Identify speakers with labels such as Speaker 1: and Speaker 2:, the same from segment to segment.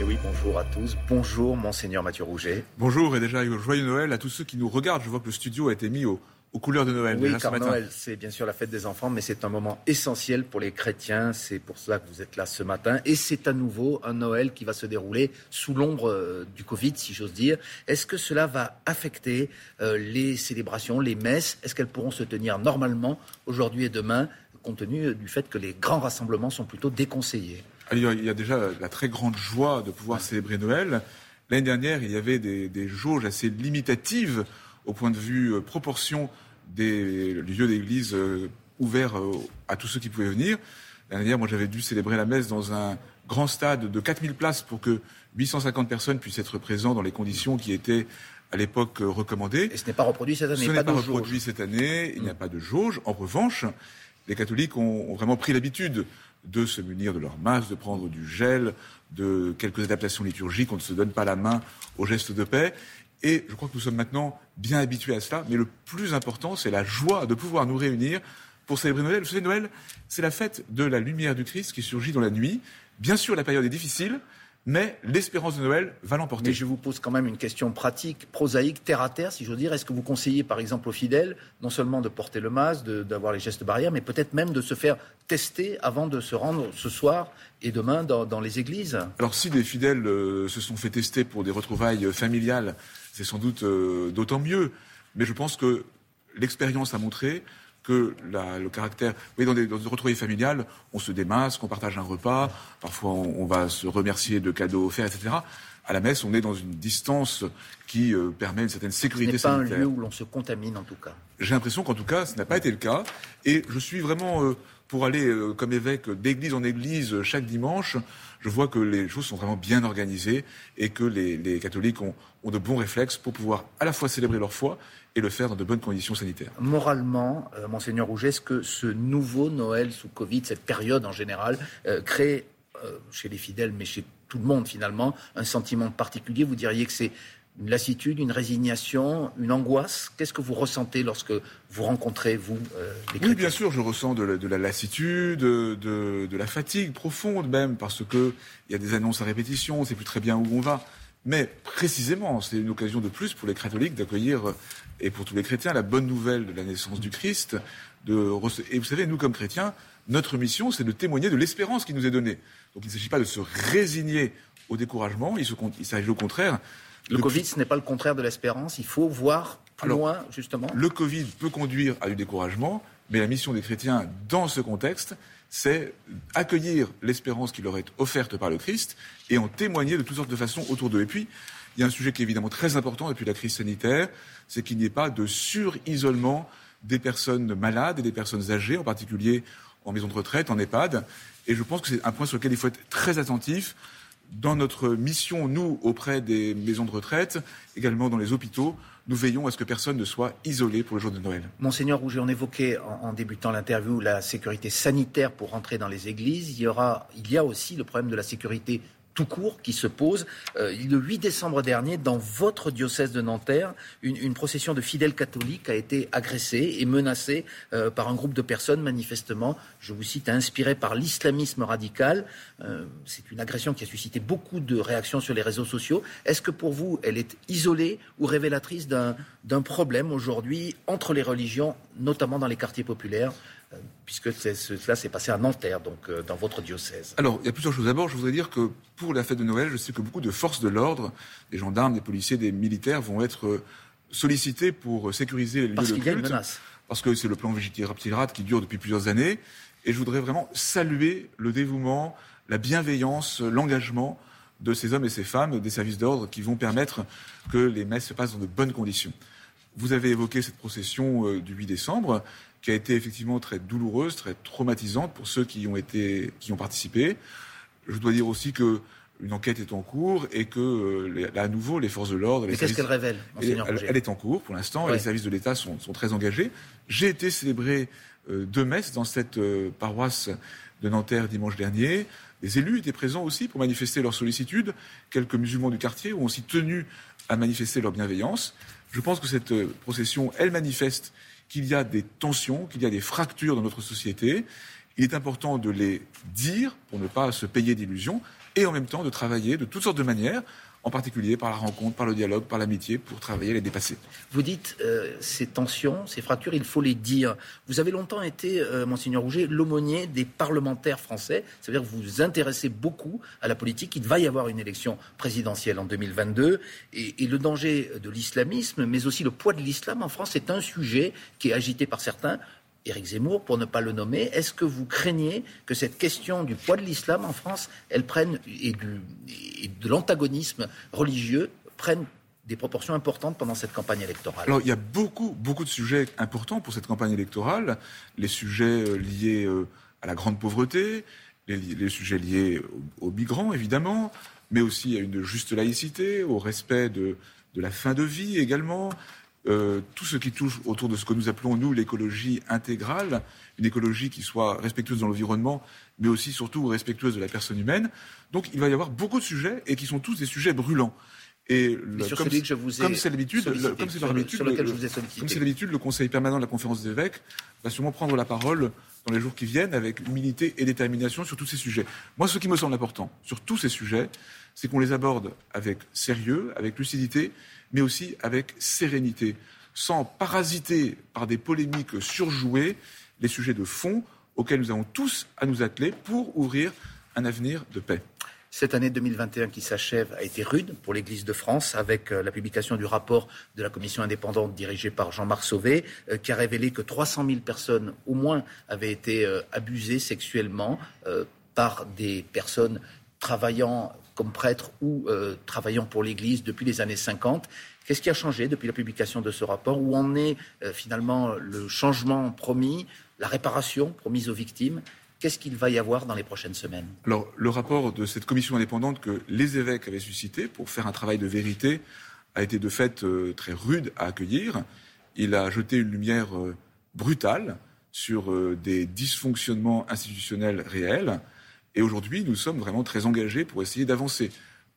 Speaker 1: Et oui, bonjour à tous. Bonjour, Monseigneur Mathieu Rouget.
Speaker 2: Bonjour et déjà joyeux Noël à tous ceux qui nous regardent. Je vois que le studio a été mis aux couleurs de Noël.
Speaker 1: Oui, car Noël, c'est bien sûr la fête des enfants, mais c'est un moment essentiel pour les chrétiens. C'est pour cela que vous êtes là ce matin. Et c'est à nouveau un Noël qui va se dérouler sous l'ombre euh, du Covid, si j'ose dire. Est-ce que cela va affecter euh, les célébrations, les messes? Est-ce qu'elles pourront se tenir normalement aujourd'hui et demain, compte tenu du fait que les grands rassemblements sont plutôt déconseillés?
Speaker 2: Il y a déjà la très grande joie de pouvoir célébrer Noël. L'année dernière, il y avait des, jauges assez limitatives au point de vue euh, proportion des lieux d'église euh, ouverts euh, à tous ceux qui pouvaient venir. L'année dernière, moi, j'avais dû célébrer la messe dans un grand stade de 4000 places pour que 850 personnes puissent être présentes dans les conditions qui étaient à l'époque recommandées.
Speaker 1: Et ce n'est pas reproduit cette année.
Speaker 2: Ce n'est pas, reproduit cette année. Il n'y a mm. pas de jauge. En revanche, les catholiques ont vraiment pris l'habitude de se munir de leur masque, de prendre du gel, de quelques adaptations liturgiques. On ne se donne pas la main au geste de paix. Et je crois que nous sommes maintenant bien habitués à cela. Mais le plus important, c'est la joie de pouvoir nous réunir pour célébrer Noël. Vous savez, Noël, c'est la fête de la lumière du Christ qui surgit dans la nuit. Bien sûr, la période est difficile, mais l'espérance de Noël va l'emporter.
Speaker 1: Mais je vous pose quand même une question pratique, prosaïque, terre à terre, si j'ose dire. Est-ce que vous conseillez, par exemple, aux fidèles, non seulement de porter le masque, d'avoir les gestes barrières, mais peut-être même de se faire tester avant de se rendre ce soir et demain dans, les églises?
Speaker 2: Alors, si des fidèles euh, se sont fait tester pour des retrouvailles familiales, c'est sans doute euh, d'autant mieux. Mais je pense que l'expérience a montré le caractère. Oui, dans des, dans retrouvailles familiales, on se démasque, on partage un repas, parfois on, va se remercier de cadeaux offerts, etc. À la messe, on est dans une distance qui euh, permet une certaine sécurité
Speaker 1: Ce n'est
Speaker 2: pas
Speaker 1: un lieu où l'on se contamine, en tout cas.
Speaker 2: J'ai l'impression qu'en tout cas, ce n'a pas été le cas. Et je suis vraiment, euh, pour aller euh, comme évêque d'église en église chaque dimanche, je vois que les choses sont vraiment bien organisées et que les, catholiques ont, ont de bons réflexes pour pouvoir à la fois célébrer leur foi et le faire dans de bonnes conditions sanitaires.
Speaker 1: Moralement, Monseigneur Rouget, est-ce que ce nouveau Noël sous Covid, cette période en général, crée chez les fidèles, mais chez tout le monde finalement, un sentiment particulier Vous diriez que c'est une lassitude, une résignation, une angoisse Qu'est-ce que vous ressentez lorsque vous rencontrez, vous, les chrétiens
Speaker 2: Oui, bien sûr, je ressens de la, lassitude, de, de, la fatigue profonde même, parce qu'il y a des annonces à répétition, on ne sait plus très bien où on va. Mais précisément, c'est une occasion de plus pour les catholiques d'accueillir et pour tous les chrétiens la bonne nouvelle de la naissance du Christ. De... Et vous savez, nous comme chrétiens, notre mission, c'est de témoigner de l'espérance qui nous est donnée. Donc il ne s'agit pas de se résigner au découragement, il s'agit au contraire.
Speaker 1: Le Covid, ce n'est pas le contraire de l'espérance, il faut voir plus loin, justement.
Speaker 2: Le Covid peut conduire à du découragement, mais la mission des chrétiens dans ce contexte, c'est accueillir l'espérance qui leur est offerte par le Christ et en témoigner de toutes sortes de façons autour d'eux. Et puis, il y a un sujet qui est évidemment très important depuis la crise sanitaire, c'est qu'il n'y ait pas de sur-isolement des personnes malades et des personnes âgées, en particulier en maison de retraite, en EHPAD. Et je pense que c'est un point sur lequel il faut être très attentif dans notre mission, nous, auprès des maisons de retraite, également dans les hôpitaux, nous veillons à ce que personne ne soit isolé pour le jour de Noël.
Speaker 1: Monseigneur Rouget, on évoquait en, débutant l'interview la sécurité sanitaire pour rentrer dans les églises. Il y, aura, il y a aussi le problème de la sécurité tout court qui se pose. Euh, le 8 décembre dernier, dans votre diocèse de Nanterre, une, procession de fidèles catholiques a été agressée et menacée euh, par un groupe de personnes manifestement, je vous cite, inspirées par l'islamisme radical. Euh, c'est une agression qui a suscité beaucoup de réactions sur les réseaux sociaux. Est-ce que pour vous, elle est isolée ou révélatrice d'un problème aujourd'hui entre les religions, notamment dans les quartiers populaires puisque cela s'est passé à Nanterre, donc euh, dans votre diocèse.
Speaker 2: Alors, il y a plusieurs choses. D'abord, je voudrais dire que pour la fête de Noël, je sais que beaucoup de forces de l'ordre, des gendarmes, des policiers, des militaires vont être euh, sollicités pour sécuriser les lieux
Speaker 1: parce
Speaker 2: de
Speaker 1: culte. Y a une menace.
Speaker 2: Parce que c'est le plan Vigipirate qui dure depuis plusieurs années. Et je voudrais vraiment saluer le dévouement, la bienveillance, l'engagement de ces hommes et ces femmes des services d'ordre qui vont permettre que les messes se passent dans de bonnes conditions. Vous avez évoqué cette procession euh, du 8 décembre qui a été effectivement très douloureuse, très traumatisante pour ceux qui ont été, qui ont participé. Je dois dire aussi que une enquête est en cours et que, euh, à nouveau, les forces de l'ordre...
Speaker 1: Mais qu'est-ce qu'elle révèle,
Speaker 2: elle, elle, est en cours pour l'instant, et les services de l'État sont, sont, très engagés. J'ai été célébré euh, deux messes dans cette euh, paroisse de Nanterre dimanche dernier. Les élus étaient présents aussi pour manifester leur sollicitude. Quelques musulmans du quartier ont aussi tenu à manifester leur bienveillance. Je pense que cette procession, elle manifeste qu'il y a des tensions, qu'il y a des fractures dans notre société. Il est important de les dire pour ne pas se payer d'illusions et en même temps de travailler de toutes sortes de manières en particulier par la rencontre, par le dialogue, par l'amitié, pour travailler les dépasser.
Speaker 1: Vous dites euh, ces tensions, ces fractures, il faut les dire. Vous avez longtemps été, euh, Monseigneur Rouget, l'aumônier des parlementaires français. C'est-à-dire que vous vous intéressez beaucoup à la politique. Il va y avoir une élection présidentielle en 2022. Et, et le danger de l'islamisme, mais aussi le poids de l'islam en France, est un sujet qui est agité par certains. Éric Zemmour, pour ne pas le nommer, est-ce que vous craignez que cette question du poids de l'islam en France, elle prenne, et, de l'antagonisme religieux, prenne des proportions importantes pendant cette campagne électorale?
Speaker 2: Alors, il y a beaucoup, beaucoup de sujets importants pour cette campagne électorale. Les sujets euh, liés euh, à la grande pauvreté, les, sujets liés aux, migrants, évidemment, mais aussi à une juste laïcité, au respect de la fin de vie également, euh, tout ce qui touche autour de ce que nous appelons, nous, l'écologie intégrale, une écologie qui soit respectueuse dans l'environnement, mais aussi, surtout, respectueuse de la personne humaine. Donc, il va y avoir beaucoup de sujets et qui sont tous des sujets brûlants.
Speaker 1: Et comme,
Speaker 2: c'est l'habitude, comme c'est l'habitude, le Conseil permanent de la Conférence des évêques va sûrement prendre la parole dans les jours qui viennent avec humilité et détermination sur tous ces sujets. Moi, ce qui me semble important sur tous ces sujets, c'est qu'on les aborde avec sérieux, avec lucidité, mais aussi avec sérénité, sans parasiter par des polémiques surjouées les sujets de fond auxquels nous avons tous à nous atteler pour ouvrir un avenir de paix.
Speaker 1: Cette année 2021 qui s'achève a été rude pour l'Église de France avec euh, la publication du rapport de la commission indépendante dirigée par Jean-Marc Sauvé euh, qui a révélé que 300 000 personnes au moins avaient été euh, abusées sexuellement par des personnes travaillant comme prêtre ou travaillant pour l'Église depuis les années 50. Qu'est-ce qui a changé depuis la publication de ce rapport? Où en est finalement le changement promis, la réparation promise aux victimes? Qu'est-ce qu'il va y avoir dans les prochaines semaines?
Speaker 2: Alors, le rapport de cette commission indépendante que les évêques avaient suscité pour faire un travail de vérité a été de fait euh, très rude à accueillir. Il a jeté une lumière brutale sur des dysfonctionnements institutionnels réels. Et aujourd'hui, nous sommes vraiment très engagés pour essayer d'avancer.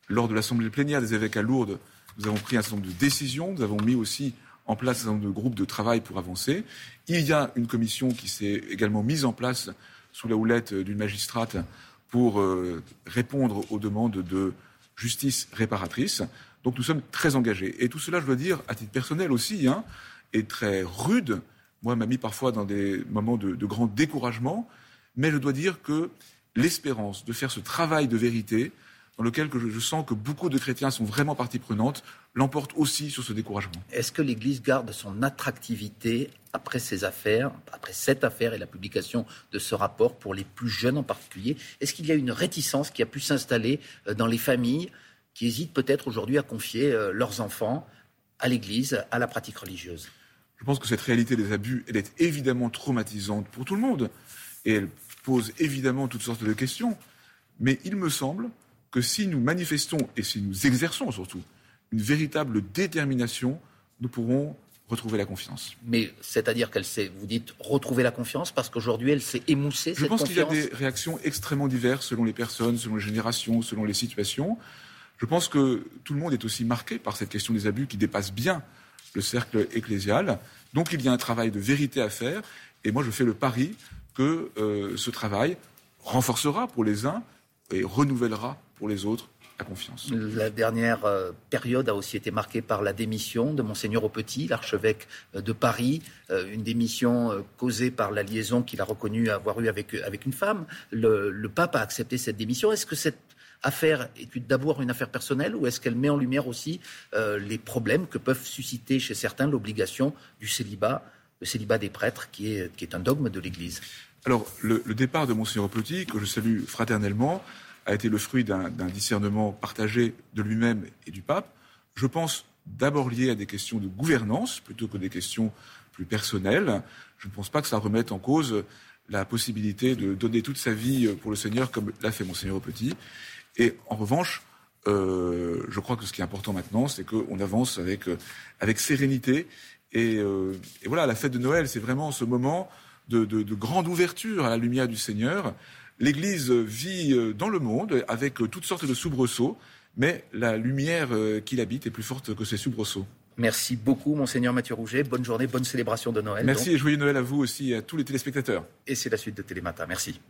Speaker 2: Lors de l'Assemblée plénière des évêques à Lourdes, nous avons pris un certain nombre de décisions, nous avons mis aussi en place un certain nombre de groupes de travail pour avancer. Il y a une commission qui s'est également mise en place sous la houlette d'une magistrate pour euh, répondre aux demandes de justice réparatrice. Donc nous sommes très engagés. Et tout cela, je dois dire, à titre personnel aussi, hein, est très rude. Moi, m'a mis parfois dans des moments de grand découragement. Mais je dois dire que l'espérance de faire ce travail de vérité dans lequel je, sens que beaucoup de chrétiens sont vraiment partie prenante, l'emporte aussi sur ce découragement.
Speaker 1: Est-ce que l'Église garde son attractivité après ces affaires, après cette affaire et la publication de ce rapport pour les plus jeunes en particulier? Est-ce qu'il y a une réticence qui a pu s'installer euh, dans les familles qui hésitent peut-être aujourd'hui à confier euh, leurs enfants à l'Église, à la pratique religieuse?
Speaker 2: Je pense que cette réalité des abus, elle est évidemment traumatisante pour tout le monde. Et elle pose évidemment toutes sortes de questions, mais il me semble que si nous manifestons et si nous exerçons surtout une véritable détermination, nous pourrons retrouver la confiance.
Speaker 1: Mais c'est-à-dire qu'elle s'est, vous dites, retrouver la confiance parce qu'aujourd'hui elle s'est émoussée.
Speaker 2: Je pense qu'il y a des réactions extrêmement diverses selon les personnes, selon les générations, selon les situations. Je pense que tout le monde est aussi marqué par cette question des abus qui dépasse bien le cercle ecclésial. Donc il y a un travail de vérité à faire. Et moi je fais le pari que euh, ce travail renforcera pour les uns et renouvellera pour les autres la confiance.
Speaker 1: La dernière euh, période a aussi été marquée par la démission de Monseigneur au Petit, l'archevêque euh, de Paris, une démission causée par la liaison qu'il a reconnue avoir eue avec, avec une femme. Le, le pape a accepté cette démission. Est-ce que cette affaire est d'abord une affaire personnelle ou est-ce qu'elle met en lumière aussi les problèmes que peuvent susciter chez certains l'obligation du célibat le célibat des prêtres, qui est, qui est un dogme de l'Église?
Speaker 2: Alors, le, départ de Monseigneur Petit, que je salue fraternellement, a été le fruit d'un discernement partagé de lui-même et du pape. Je pense d'abord lié à des questions de gouvernance plutôt que des questions plus personnelles. Je ne pense pas que ça remette en cause la possibilité de donner toute sa vie pour le Seigneur comme l'a fait Monseigneur Petit. Et en revanche, euh, je crois que ce qui est important maintenant, c'est qu'on avance avec, euh, avec sérénité euh, et, voilà, la fête de Noël, c'est vraiment ce moment de, grande ouverture à la lumière du Seigneur. L'Église vit euh, dans le monde avec toutes sortes de soubresauts, mais la lumière euh, qui l'habite est plus forte que ces soubresauts.
Speaker 1: Merci beaucoup, Monseigneur Mathieu Rouget. Bonne journée, bonne célébration de Noël.
Speaker 2: Merci et joyeux Noël à vous aussi et à tous les téléspectateurs.
Speaker 1: Et c'est la suite de Télématin. Merci.